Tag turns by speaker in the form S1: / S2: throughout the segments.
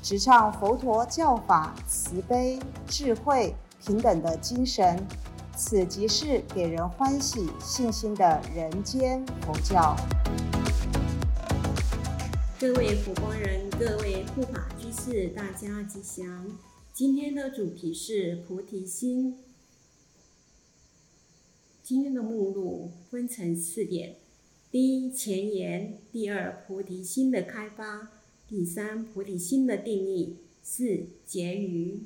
S1: 直唱佛陀教法慈悲、智慧、平等的精神，此即是给人欢喜、信心的人间佛教。
S2: 各位佛光人，各位护法居士，大家吉祥。今天的主题是菩提心。今天的目录分成四点：第一，前言；第二，菩提心的开发。第三，菩提心的定义；四，结语。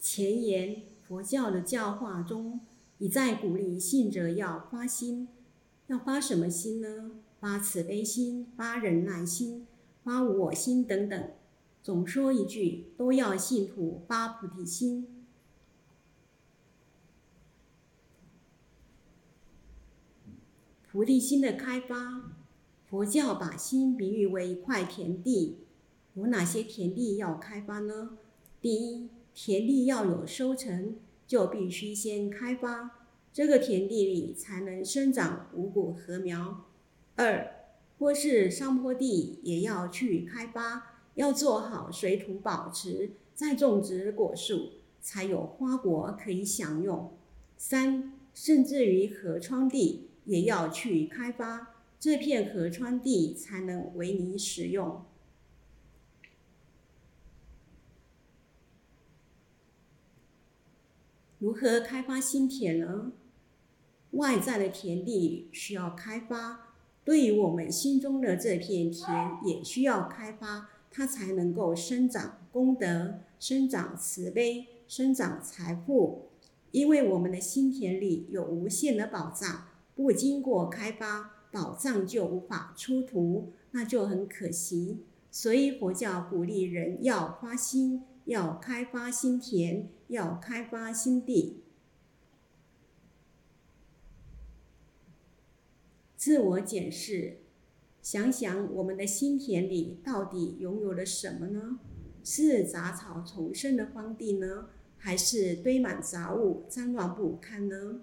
S2: 前言：佛教的教化中，一再鼓励信者要发心，要发什么心呢？发慈悲心，发忍耐心，发我心等等。总说一句，都要信徒发菩提心。菩提心的开发，佛教把心比喻为一块田地，有哪些田地要开发呢？第一，田地要有收成，就必须先开发，这个田地里才能生长五谷禾苗。二，或是上坡地也要去开发，要做好水土保持，再种植果树，才有花果可以享用。三，甚至于河川地。也要去开发这片河川地，才能为你使用。如何开发新田呢？外在的田地需要开发，对于我们心中的这片田也需要开发，它才能够生长功德、生长慈悲、生长财富。因为我们的心田里有无限的宝藏。不经过开发，宝藏就无法出土，那就很可惜。所以佛教鼓励人要发心，要开发心田，要开发心地。自我检视，想想我们的心田里到底拥有了什么呢？是杂草丛生的荒地呢，还是堆满杂物、脏乱不堪呢？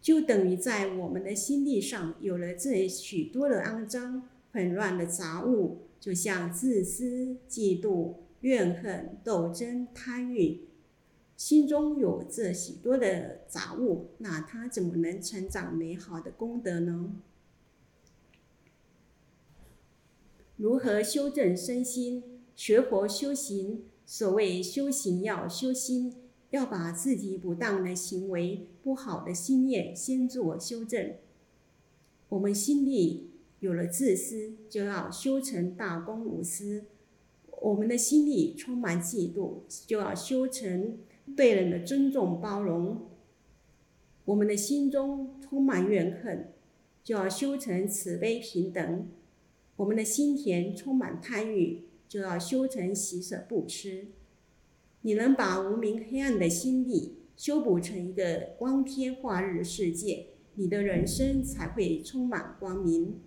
S2: 就等于在我们的心地上有了这许多的肮脏、混乱的杂物，就像自私、嫉妒、怨恨、斗争、贪欲，心中有这许多的杂物，那他怎么能成长美好的功德呢？如何修正身心？学佛修行，所谓修行要修心。要把自己不当的行为、不好的心念先做修正。我们心里有了自私，就要修成大公无私；我们的心里充满嫉妒，就要修成对人的尊重包容；我们的心中充满怨恨，就要修成慈悲平等；我们的心田充满贪欲，就要修成喜舍布施。你能把无名黑暗的心力修补成一个光天化日的世界，你的人生才会充满光明。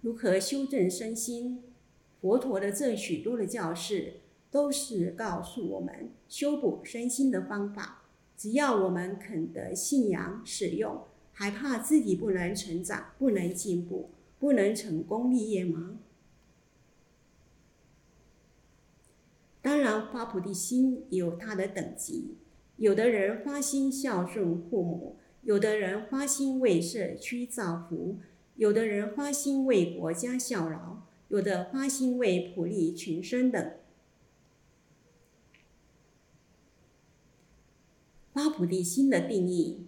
S2: 如何修正身心？佛陀的这许多的教示，都是告诉我们修补身心的方法。只要我们肯得信仰使用，还怕自己不能成长、不能进步、不能成功立业吗？当然，发菩提心有它的等级。有的人发心孝顺父母，有的人发心为社区造福，有的人发心为国家效劳，有的发心为普利群生等。发菩提心的定义，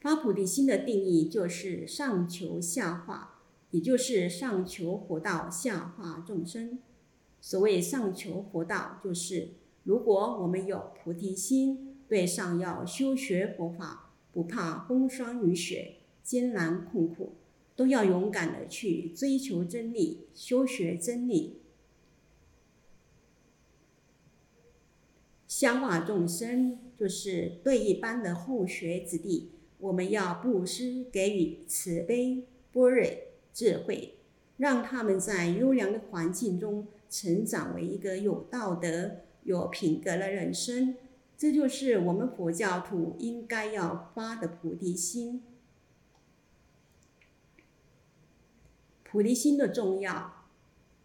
S2: 发菩提心的定义就是上求下化，也就是上求佛道，下化众生。所谓上求佛道，就是如果我们有菩提心，对上要修学佛法，不怕风霜雨雪，艰难困苦，都要勇敢的去追求真理，修学真理，香化众生，就是对一般的后学子弟，我们要布施，给予慈悲、般若、智慧，让他们在优良的环境中成长为一个有道德、有品格的人生。这就是我们佛教徒应该要发的菩提心。菩提心的重要，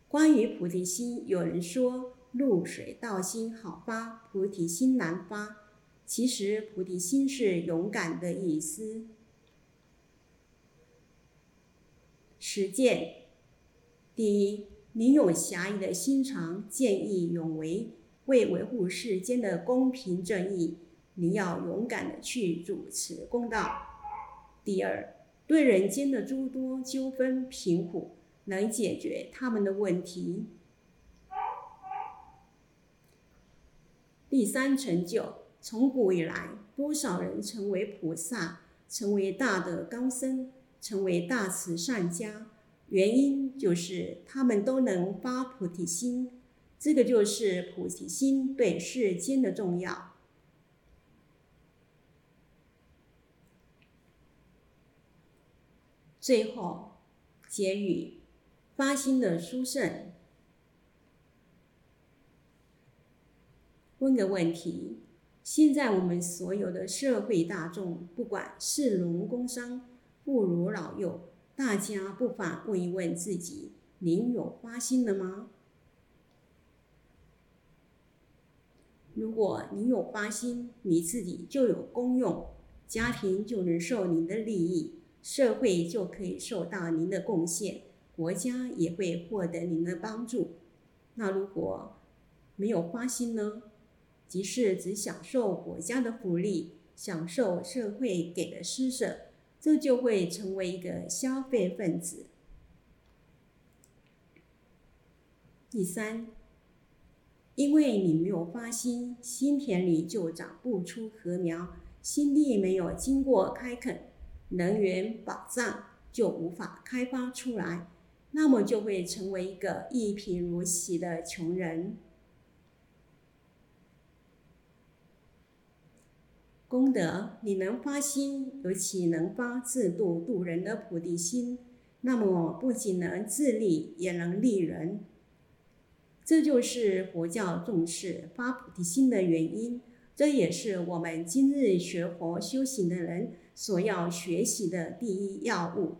S2: 关于菩提心，有人说“露水道心好发，菩提心难发”。其实，菩提心是勇敢的意思。实践：第一，你有侠义的心肠，见义勇为。为维护世间的公平正义，你要勇敢的去主持公道。第二，对人间的诸多纠纷贫苦，能解决他们的问题。第三成就，从古以来，多少人成为菩萨，成为大德高僧，成为大慈善家，原因就是他们都能发菩提心。这个就是菩提心对世间的重要。最后结语：发心的殊胜。问个问题：现在我们所有的社会大众，不管是农工商、妇孺老幼，大家不妨问一问自己：您有发心了吗？如果你有发心，你自己就有功用，家庭就能受您的利益，社会就可以受到您的贡献，国家也会获得您的帮助。那如果没有发心呢？即是只享受国家的福利，享受社会给的施舍，这就会成为一个消费分子。第三。因为你没有发心，心田里就长不出禾苗；心地没有经过开垦，能源宝藏就无法开发出来，那么就会成为一个一贫如洗的穷人。功德，你能发心，尤其能发自度度人的菩提心，那么不仅能自利，也能利人。这就是佛教重视发菩提心的原因，这也是我们今日学佛修行的人所要学习的第一要务。